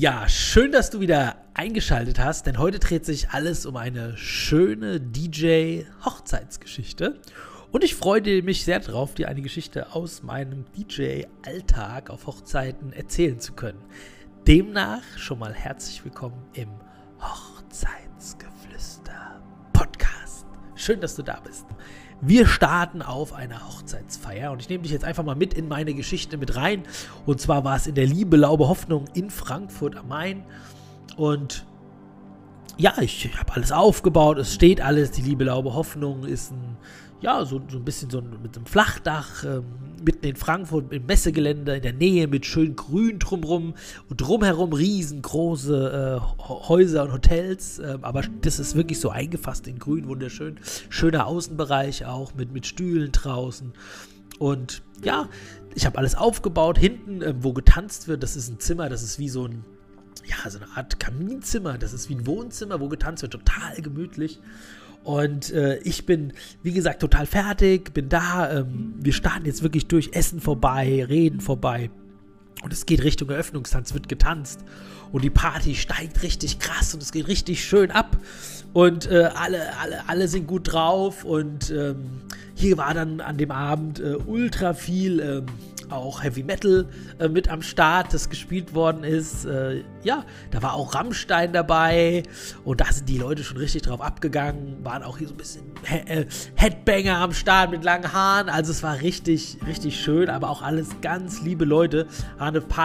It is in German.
Ja, schön, dass du wieder eingeschaltet hast, denn heute dreht sich alles um eine schöne DJ-Hochzeitsgeschichte. Und ich freue mich sehr darauf, dir eine Geschichte aus meinem DJ-Alltag auf Hochzeiten erzählen zu können. Demnach schon mal herzlich willkommen im Hochzeitsgeflüster. Schön, dass du da bist. Wir starten auf einer Hochzeitsfeier und ich nehme dich jetzt einfach mal mit in meine Geschichte mit rein. Und zwar war es in der Liebe, Laube, Hoffnung in Frankfurt am Main. Und ja, ich habe alles aufgebaut, es steht alles. Die Liebe, Laube, Hoffnung ist ein ja, so, so ein bisschen so mit einem Flachdach, ähm, mitten in Frankfurt im Messegelände in der Nähe mit schön Grün drumherum und drumherum riesengroße äh, Häuser und Hotels. Äh, aber das ist wirklich so eingefasst in Grün, wunderschön. Schöner Außenbereich auch mit, mit Stühlen draußen. Und ja, ich habe alles aufgebaut. Hinten, äh, wo getanzt wird, das ist ein Zimmer, das ist wie so ein ja, so eine Art Kaminzimmer. Das ist wie ein Wohnzimmer, wo getanzt wird, total gemütlich. Und äh, ich bin, wie gesagt, total fertig, bin da. Ähm, wir starten jetzt wirklich durch Essen vorbei, Reden vorbei. Und es geht Richtung Eröffnungstanz, wird getanzt. Und die Party steigt richtig krass und es geht richtig schön ab. Und äh, alle, alle, alle sind gut drauf. Und ähm, hier war dann an dem Abend äh, ultra viel ähm, auch Heavy Metal äh, mit am Start, das gespielt worden ist. Äh, ja, da war auch Rammstein dabei und da sind die Leute schon richtig drauf abgegangen. Waren auch hier so ein bisschen He äh, Headbanger am Start mit langen Haaren. Also es war richtig, richtig schön, aber auch alles ganz liebe Leute. War eine Party